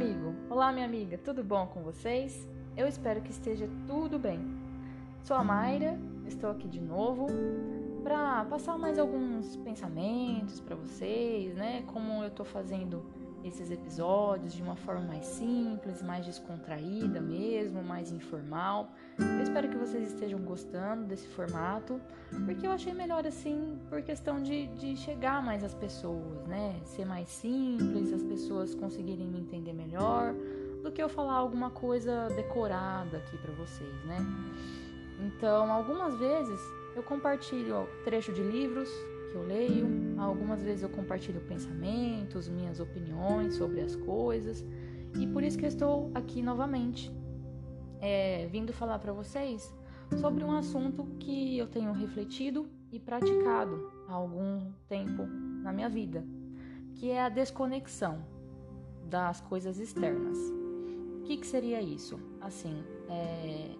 amigo! Olá, minha amiga! Tudo bom com vocês? Eu espero que esteja tudo bem. Sou a Mayra, estou aqui de novo para passar mais alguns pensamentos para vocês, né? Como eu estou fazendo esses episódios de uma forma mais simples, mais descontraída mesmo, mais informal. Eu espero que vocês estejam gostando desse formato, porque eu achei melhor assim por questão de, de chegar mais às pessoas, né? Ser mais simples, as pessoas conseguirem me entender melhor, do que eu falar alguma coisa decorada aqui para vocês, né? Então, algumas vezes eu compartilho trecho de livros que eu leio. Algumas vezes eu compartilho pensamentos, minhas opiniões sobre as coisas. E por isso que eu estou aqui novamente, é, vindo falar para vocês sobre um assunto que eu tenho refletido e praticado há algum tempo na minha vida, que é a desconexão das coisas externas. O que, que seria isso? Assim, é,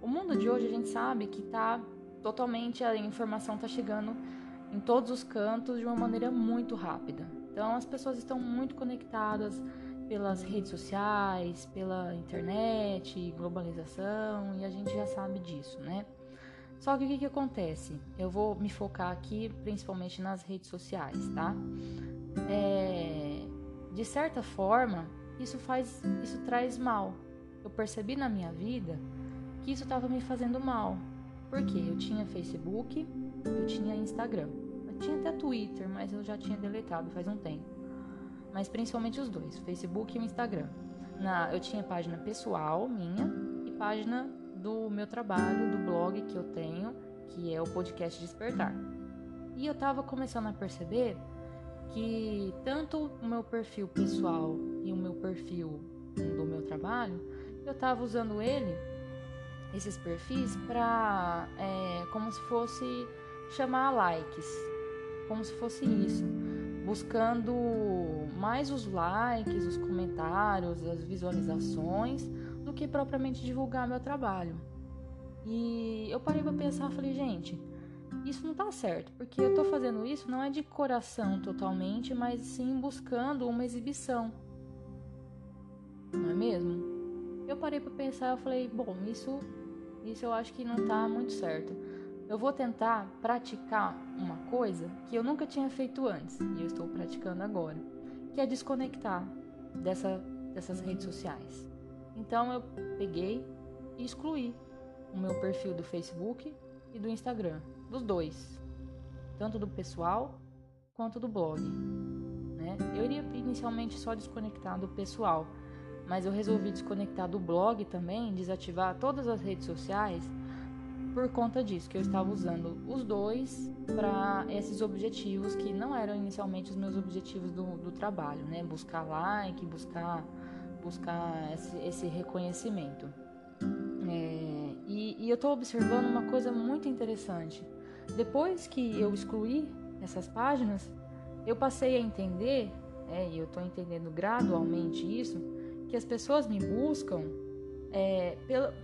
o mundo de hoje a gente sabe que está totalmente a informação está chegando em todos os cantos de uma maneira muito rápida. Então as pessoas estão muito conectadas pelas redes sociais, pela internet, globalização, e a gente já sabe disso, né? Só que o que, que acontece? Eu vou me focar aqui principalmente nas redes sociais, tá? É, de certa forma, isso faz, isso traz mal. Eu percebi na minha vida que isso estava me fazendo mal. Porque eu tinha Facebook, eu tinha Instagram. Tinha até Twitter, mas eu já tinha deletado faz um tempo. Mas principalmente os dois, Facebook e Instagram. Na, eu tinha página pessoal minha e página do meu trabalho, do blog que eu tenho, que é o podcast Despertar. E eu tava começando a perceber que tanto o meu perfil pessoal e o meu perfil do meu trabalho, eu tava usando ele, esses perfis, para é, como se fosse chamar likes, como se fosse isso, buscando mais os likes, os comentários, as visualizações, do que propriamente divulgar meu trabalho. E eu parei para pensar, falei, gente, isso não tá certo, porque eu tô fazendo isso não é de coração totalmente, mas sim buscando uma exibição. Não é mesmo? Eu parei para pensar, eu falei, bom, isso isso eu acho que não tá muito certo eu vou tentar praticar uma coisa que eu nunca tinha feito antes e eu estou praticando agora, que é desconectar dessa, dessas redes sociais. Então eu peguei e excluí o meu perfil do Facebook e do Instagram, dos dois, tanto do pessoal quanto do blog. Né? Eu iria inicialmente só desconectar do pessoal, mas eu resolvi desconectar do blog também, desativar todas as redes sociais por conta disso, que eu estava usando os dois para esses objetivos que não eram inicialmente os meus objetivos do, do trabalho, né? Buscar like, buscar, buscar esse, esse reconhecimento. É, e, e eu estou observando uma coisa muito interessante. Depois que eu excluí essas páginas, eu passei a entender, é, e eu estou entendendo gradualmente isso, que as pessoas me buscam é,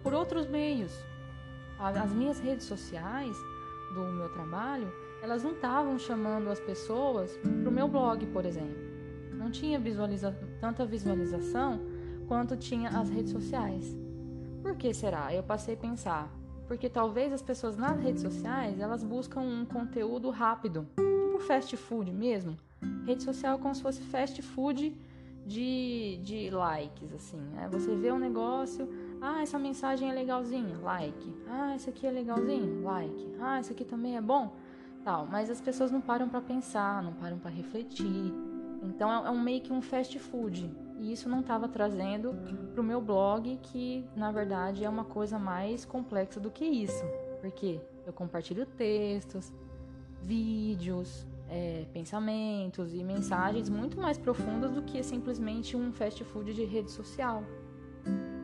por outros meios, as minhas redes sociais do meu trabalho, elas não estavam chamando as pessoas para o meu blog, por exemplo. Não tinha visualiza tanta visualização quanto tinha as redes sociais. Por que será? Eu passei a pensar. Porque talvez as pessoas nas redes sociais elas buscam um conteúdo rápido, tipo fast food mesmo. Rede social é como se fosse fast food de, de likes, assim. Né? Você vê um negócio, ah, essa mensagem é legalzinha, like. Ah, esse aqui é legalzinho, like. Ah, esse aqui também é bom, tal. Mas as pessoas não param para pensar, não param para refletir. Então é, é um meio que um fast food. E isso não estava trazendo para o meu blog, que na verdade é uma coisa mais complexa do que isso. Porque eu compartilho textos, vídeos, é, pensamentos e mensagens muito mais profundas do que simplesmente um fast food de rede social.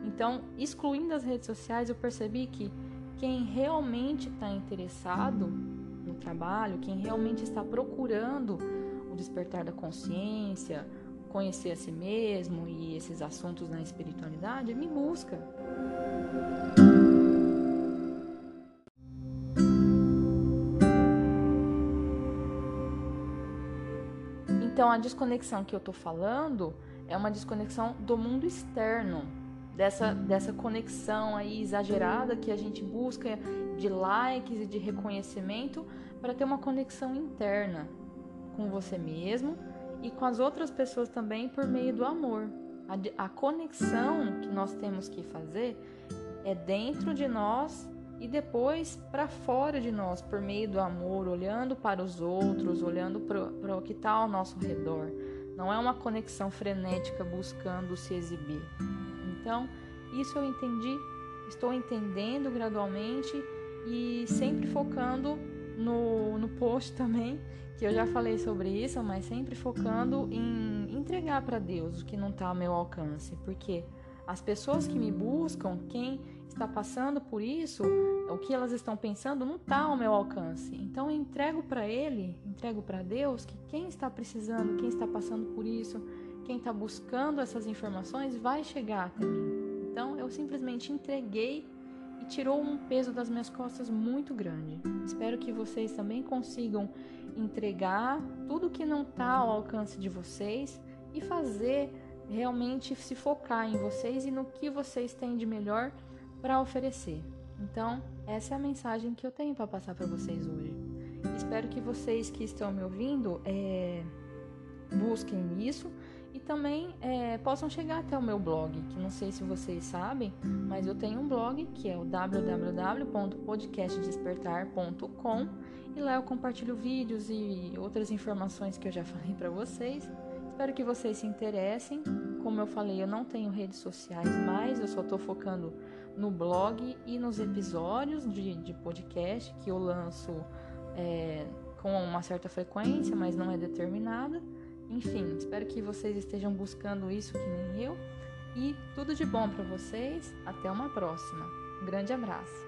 Então, excluindo as redes sociais, eu percebi que quem realmente está interessado no trabalho, quem realmente está procurando o despertar da consciência, conhecer a si mesmo e esses assuntos na espiritualidade, me busca. Então, a desconexão que eu estou falando é uma desconexão do mundo externo, dessa, dessa conexão aí exagerada que a gente busca de likes e de reconhecimento para ter uma conexão interna com você mesmo e com as outras pessoas também por meio do amor. A, a conexão que nós temos que fazer é dentro de nós e depois para fora de nós, por meio do amor, olhando para os outros, olhando para o que está ao nosso redor. Não é uma conexão frenética buscando se exibir. Então, isso eu entendi, estou entendendo gradualmente e sempre focando no, no post também, que eu já falei sobre isso, mas sempre focando em entregar para Deus o que não está ao meu alcance, porque as pessoas que me buscam, quem está passando por isso, o que elas estão pensando não está ao meu alcance. Então eu entrego para Ele, entrego para Deus que quem está precisando, quem está passando por isso, quem está buscando essas informações vai chegar até mim. Então eu simplesmente entreguei e tirou um peso das minhas costas muito grande. Espero que vocês também consigam entregar tudo que não está ao alcance de vocês e fazer realmente se focar em vocês e no que vocês têm de melhor para oferecer. Então, essa é a mensagem que eu tenho para passar para vocês hoje. Espero que vocês que estão me ouvindo é, busquem isso e também é, possam chegar até o meu blog, que não sei se vocês sabem, mas eu tenho um blog que é o www.podcastdespertar.com e lá eu compartilho vídeos e outras informações que eu já falei para vocês. Espero que vocês se interessem. Como eu falei, eu não tenho redes sociais mais, eu só estou focando no blog e nos episódios de, de podcast que eu lanço é, com uma certa frequência, mas não é determinada. Enfim, espero que vocês estejam buscando isso que nem eu. E tudo de bom para vocês. Até uma próxima. Um grande abraço.